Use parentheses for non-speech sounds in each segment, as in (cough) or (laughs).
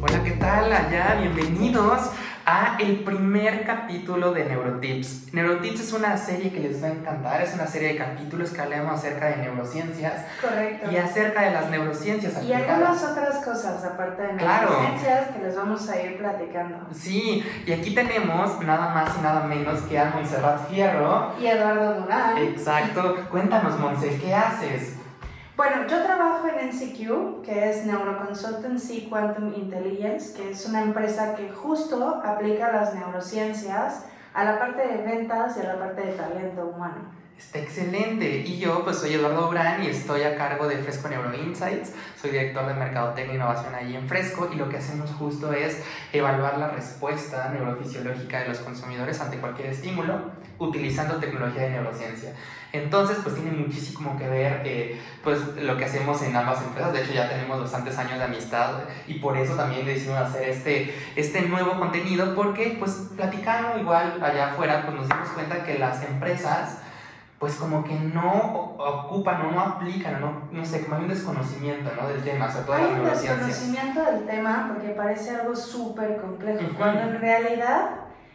Hola, ¿qué tal allá? Bienvenidos a el primer capítulo de Neurotips. Neurotips es una serie que les va a encantar, es una serie de capítulos que hablamos acerca de neurociencias Correcto. y acerca de las neurociencias Y algunas otras cosas aparte de Claro. neurociencias que les vamos a ir platicando. Sí, y aquí tenemos nada más y nada menos que a Montserrat Fierro. Y Eduardo Durán. Exacto. Cuéntanos, Monse, ¿qué haces? Bueno, yo trabajo en NCQ, que es Neuroconsultancy Quantum Intelligence, que es una empresa que justo aplica las neurociencias a la parte de ventas y a la parte de talento humano. Está excelente. Y yo, pues soy Eduardo Urán y estoy a cargo de Fresco Neuro Insights. Soy director de Mercadotecnia e Innovación ahí en Fresco y lo que hacemos justo es evaluar la respuesta neurofisiológica de los consumidores ante cualquier estímulo utilizando tecnología de neurociencia. Entonces, pues tiene muchísimo que ver eh, pues, lo que hacemos en ambas empresas. De hecho, ya tenemos bastantes años de amistad y por eso también decidimos hacer este, este nuevo contenido porque, pues, platicando igual allá afuera, pues nos dimos cuenta que las empresas pues como que no o- ocupan o no aplican, no, no sé, como hay un desconocimiento ¿no? del tema, sobre todo de Hay las un desconocimiento del tema porque parece algo súper complejo, Ujú. cuando en realidad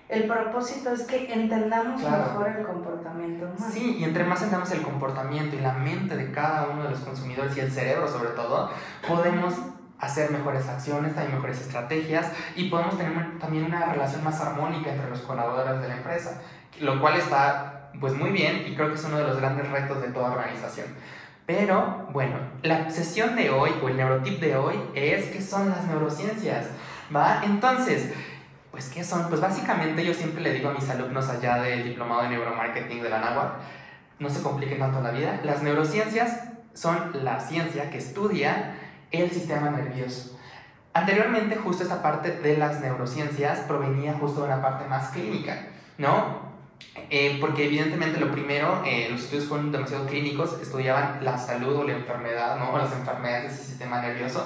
el propósito es que entendamos Claro. mejor el comportamiento humano. Sí, y entre más entendamos el comportamiento y la mente de cada uno de los consumidores y el cerebro sobre todo, podemos hacer mejores acciones, también mejores estrategias y podemos tener también una relación más armónica entre los colaboradores de la empresa, lo cual está pues muy bien y creo que es uno de los grandes retos de toda organización. Pero bueno, la sesión de hoy o el neurotip de hoy es qué son las neurociencias, ¿va? Entonces, pues qué son? Pues básicamente yo siempre le digo a mis alumnos allá del diplomado de neuromarketing de la NAWA, no se compliquen tanto la vida, las neurociencias son la ciencia que estudia el sistema nervioso. Anteriormente justo esta parte de las neurociencias provenía justo de una parte más clínica, ¿no? Eh, porque evidentemente lo primero, eh, los estudios fueron demasiado clínicos, estudiaban la salud o la enfermedad, ¿no? Las enfermedades de sistema nervioso,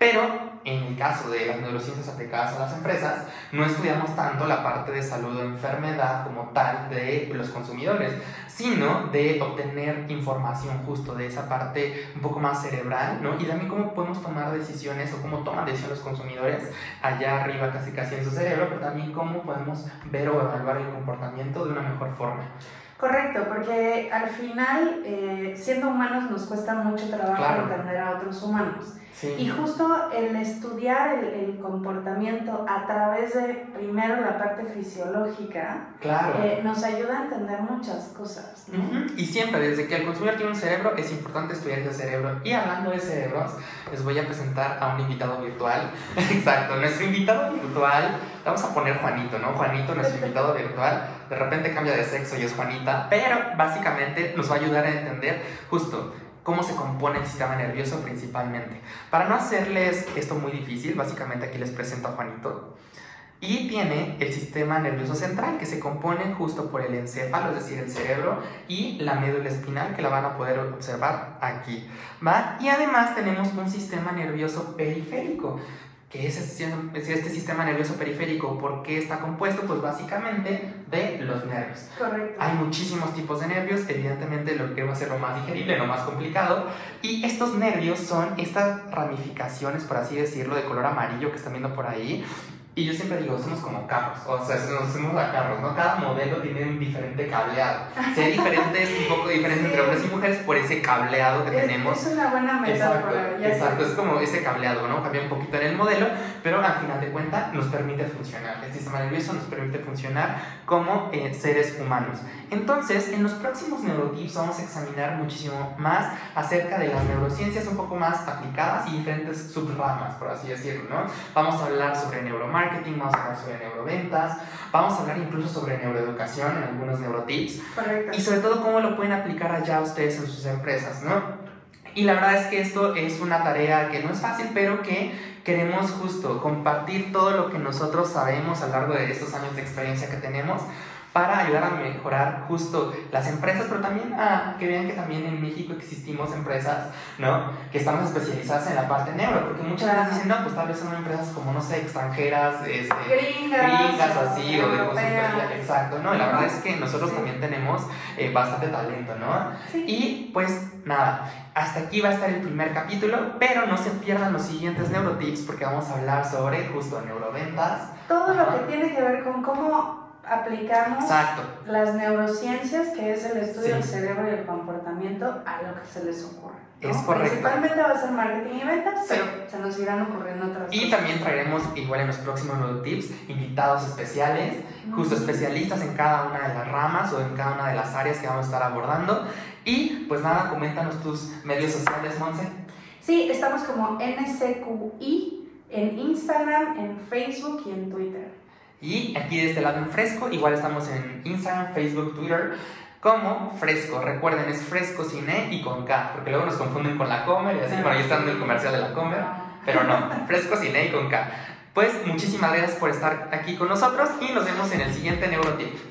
pero en el caso de las neurociencias aplicadas a las empresas, no estudiamos tanto la parte de salud o enfermedad como tal de los consumidores, sino de obtener información justo de esa parte un poco más cerebral, ¿no? Y también cómo podemos tomar decisiones o cómo toman decisiones los consumidores allá arriba, casi casi en su cerebro, pero también cómo podemos ver o evaluar el comportamiento de una mejor forma. Correcto, porque al final, eh, siendo humanos, nos cuesta mucho trabajo Claro. entender a otros humanos. Sí. Y justo el estudiar el, el comportamiento a través de primero la parte fisiológica claro. eh, nos ayuda a entender muchas cosas. Y siempre, desde que el consumidor tiene un cerebro, es importante estudiar ese cerebro. Y hablando de cerebros, les voy a presentar a un invitado virtual. (laughs) Exacto, nuestro invitado virtual, vamos a poner Juanito, ¿no? Juanito, nuestro (laughs) invitado virtual, de repente cambia de sexo y es Juanita, pero básicamente nos va a ayudar a entender justo cómo se compone el sistema nervioso principalmente. Para no hacerles esto muy difícil, básicamente aquí les presento a Juanito. Y tiene el sistema nervioso central que se compone justo por el encéfalo, es decir, el cerebro, y la médula espinal que la van a poder observar aquí. ¿va? Y además tenemos un sistema nervioso periférico, que es este este sistema nervioso periférico. ¿Por qué está compuesto? Pues básicamente de los nervios. Correcto. Hay muchísimos tipos de nervios, evidentemente lo que queremos hacer lo más digerible, lo más complicado. Y estos nervios son estas ramificaciones, por así decirlo, de color amarillo que están viendo por ahí. Y yo siempre digo, somos como carros, o sea, nos hacemos a carros, ¿no? Cada modelo tiene un diferente cableado. Si hay diferentes, un poco diferente entre Sí. hombres y mujeres por ese cableado que Es- tenemos. Es una buena Exacto, metáfora. sé. exacto, es como ese cableado, ¿no? Cambia un poquito en el modelo, pero al final de cuentas nos permite funcionar. El sistema nervioso nos permite funcionar como eh, seres humanos. Entonces, en los próximos neurotips vamos a examinar muchísimo más acerca de las neurociencias un poco más aplicadas y diferentes subramas, por así decirlo, ¿no? Vamos a hablar sobre neuromarketing, vamos a hablar sobre neuroventas, vamos a hablar incluso sobre neuroeducación en algunos neurotips Correcto. y sobre todo cómo lo pueden aplicar allá ustedes en sus empresas, ¿no? Y la verdad es que esto es una tarea que no es fácil, pero que queremos justo compartir todo lo que nosotros sabemos a lo largo de estos años de experiencia que tenemos para ayudar a mejorar justo las empresas, pero también a que vean que también en México existimos empresas, ¿no? Que estamos especializadas en la parte neuro, porque muchas veces dicen, no, pues tal vez son empresas como, no sé, extranjeras, este, Gringas, gringas o así, o de exacto, ¿no? Y la verdad es que nosotros Sí. también tenemos eh, bastante talento, ¿no? Sí. Y pues nada, hasta aquí va a estar el primer capítulo, pero no se pierdan los siguientes neurotips porque vamos a hablar sobre justo neuroventas. Todo lo Ajá. que tiene que ver con cómo aplicamos Exacto. las neurociencias, que es el estudio Sí. del cerebro y el comportamiento, a lo que se les ocurra. ¿no? Es correcto. Principalmente va a ser marketing y ventas, Sí. pero se nos irán ocurriendo otras Y cosas. también traeremos igual en los próximos neurotips invitados especiales, justo especialistas en cada una de las ramas o en cada una de las áreas que vamos a estar abordando. Y pues nada, coméntanos tus medios sociales, Monse. Sí, estamos como NCQI en Instagram, en Facebook y en Twitter. Y aquí de este lado en Fresco, igual estamos en Instagram, Facebook, Twitter, como Fresco. Recuerden, es Fresco sin E y con K, porque luego nos confunden con la Comer y así, bueno, ahí está dando el comercial de la Comer, pero no, (laughs) Fresco sin E y con K. Pues muchísimas gracias por estar aquí con nosotros y nos vemos en el siguiente Neurotip.